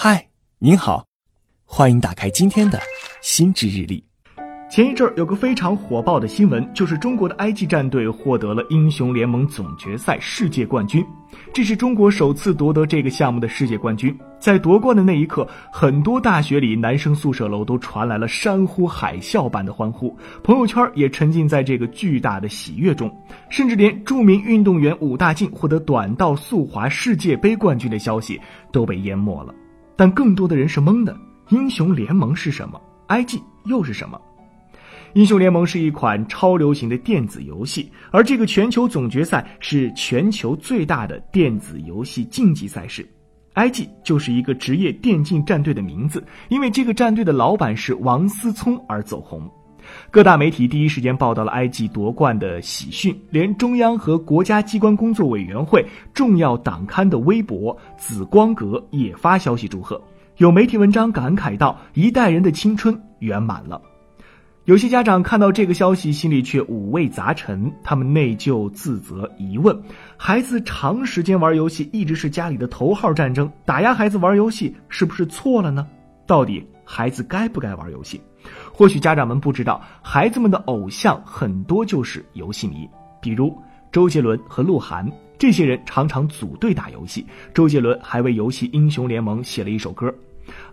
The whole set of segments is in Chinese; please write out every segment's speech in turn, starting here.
嗨，您好，欢迎打开今天的心智日历。前一阵儿有个非常火爆的新闻，就是中国的 IG 战队获得了英雄联盟总决赛世界冠军。这是中国首次夺得这个项目的世界冠军。在夺冠的那一刻，很多大学里男生宿舍楼都传来了山呼海啸般的欢呼，朋友圈也沉浸在这个巨大的喜悦中，甚至连著名运动员武大靖获得短道速滑世界杯冠军的消息都被淹没了。但更多的人是懵的。英雄联盟是什么？？IG 又是什么？英雄联盟是一款超流行的电子游戏，而这个全球总决赛是全球最大的电子游戏竞技赛事。IG 就是一个职业电竞战队的名字，因为这个战队的老板是王思聪而走红。各大媒体第一时间报道了埃及夺冠的喜讯，连中央和国家机关工作委员会重要党刊的微博紫光阁也发消息祝贺。有媒体文章感慨道：“一代人的青春圆满了。”有些家长看到这个消息，心里却五味杂陈，他们内疚、自责、疑问：孩子长时间玩游戏，一直是家里的头号战争，打压孩子玩游戏是不是错了呢？到底孩子该不该玩游戏？或许家长们不知道，孩子们的偶像很多就是游戏迷，比如周杰伦和鹿晗，这些人常常组队打游戏。周杰伦还为游戏《英雄联盟》写了一首歌，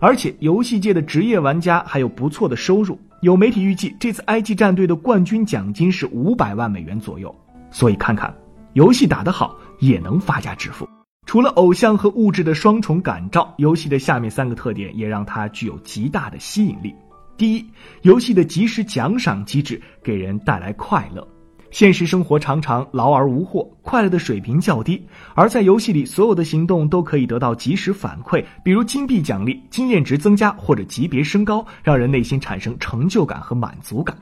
而且游戏界的职业玩家还有不错的收入。有媒体预计，这次 IG 战队的冠军奖金是五百万美元左右。所以看看，游戏打得好也能发家致富。除了偶像和物质的双重感召，游戏的下面三个特点也让它具有极大的吸引力。第一，游戏的及时奖赏机制给人带来快乐。现实生活常常劳而无获，快乐的水平较低。而在游戏里，所有的行动都可以得到及时反馈，比如金币奖励、经验值增加或者级别升高，让人内心产生成就感和满足感。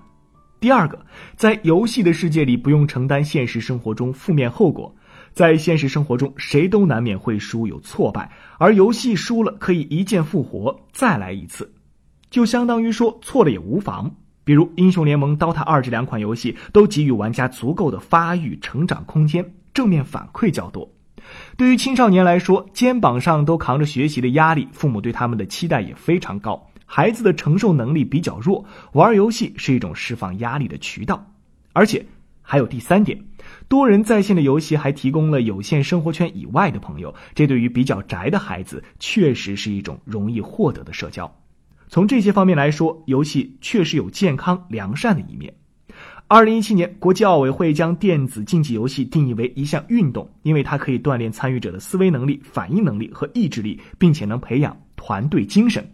第二个，在游戏的世界里不用承担现实生活中负面后果。在现实生活中，谁都难免会输有挫败，而游戏输了可以一键复活，再来一次，就相当于说错了也无妨。比如《英雄联盟》、《DOTA 二》这两款游戏都给予玩家足够的发育成长空间，正面反馈较多。对于青少年来说，肩膀上都扛着学习的压力，父母对他们的期待也非常高。孩子的承受能力比较弱，玩游戏是一种释放压力的渠道。而且还有第三点，多人在线的游戏还提供了有限生活圈以外的朋友，这对于比较宅的孩子确实是一种容易获得的社交。从这些方面来说，游戏确实有健康良善的一面。二零一七年，国际奥委会将电子竞技游戏定义为一项运动，因为它可以锻炼参与者的思维能力、反应能力和意志力，并且能培养团队精神。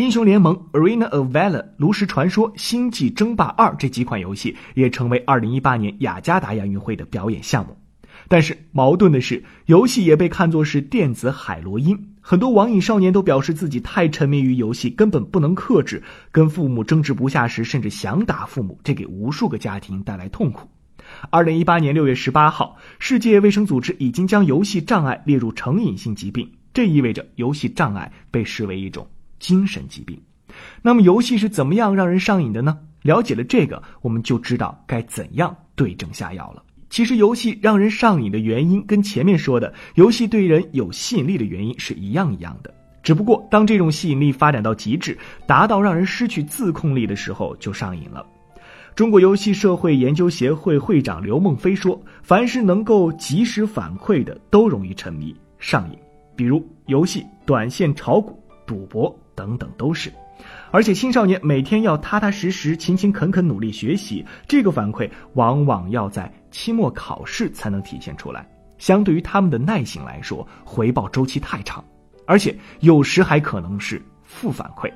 英雄联盟、Arena of Valor、炉石传说、星际争霸二这几款游戏也成为二零一八年雅加达亚运会的表演项目。但是矛盾的是，游戏也被看作是电子海洛因。很多网瘾少年都表示自己太沉迷于游戏，根本不能克制。跟父母争执不下时，甚至想打父母，这给无数个家庭带来痛苦。二零一八年六月十八号，世界卫生组织已经将游戏障碍列入成瘾性疾病，这意味着游戏障碍被视为一种精神疾病。那么，游戏是怎么样让人上瘾的呢？了解了这个，我们就知道该怎样对症下药了。其实，游戏让人上瘾的原因跟前面说的游戏对人有吸引力的原因是一样一样的。只不过，当这种吸引力发展到极致，达到让人失去自控力的时候，就上瘾了。中国游戏社会研究协会会长刘梦飞说：“凡是能够及时反馈的，都容易沉迷上瘾。比如游戏、短线炒股、赌博等等，都是。”而且青少年每天要踏踏实实、勤勤恳恳努力学习，这个反馈往往要在期末考试才能体现出来。相对于他们的耐性来说，回报周期太长，而且有时还可能是负反馈，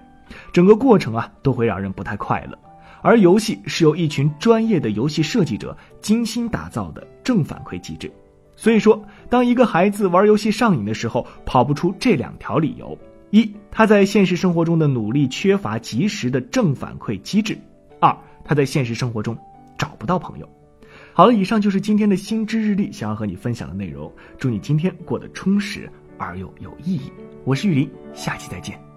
整个过程啊都会让人不太快乐。而游戏是由一群专业的游戏设计者精心打造的正反馈机制，所以说，当一个孩子玩游戏上瘾的时候，跑不出这两条理由。一，他在现实生活中的努力缺乏及时的正反馈机制；二，他在现实生活中找不到朋友。好了，以上就是今天的心知日历，想要和你分享的内容。祝你今天过得充实而又有意义。我是玉林，下期再见。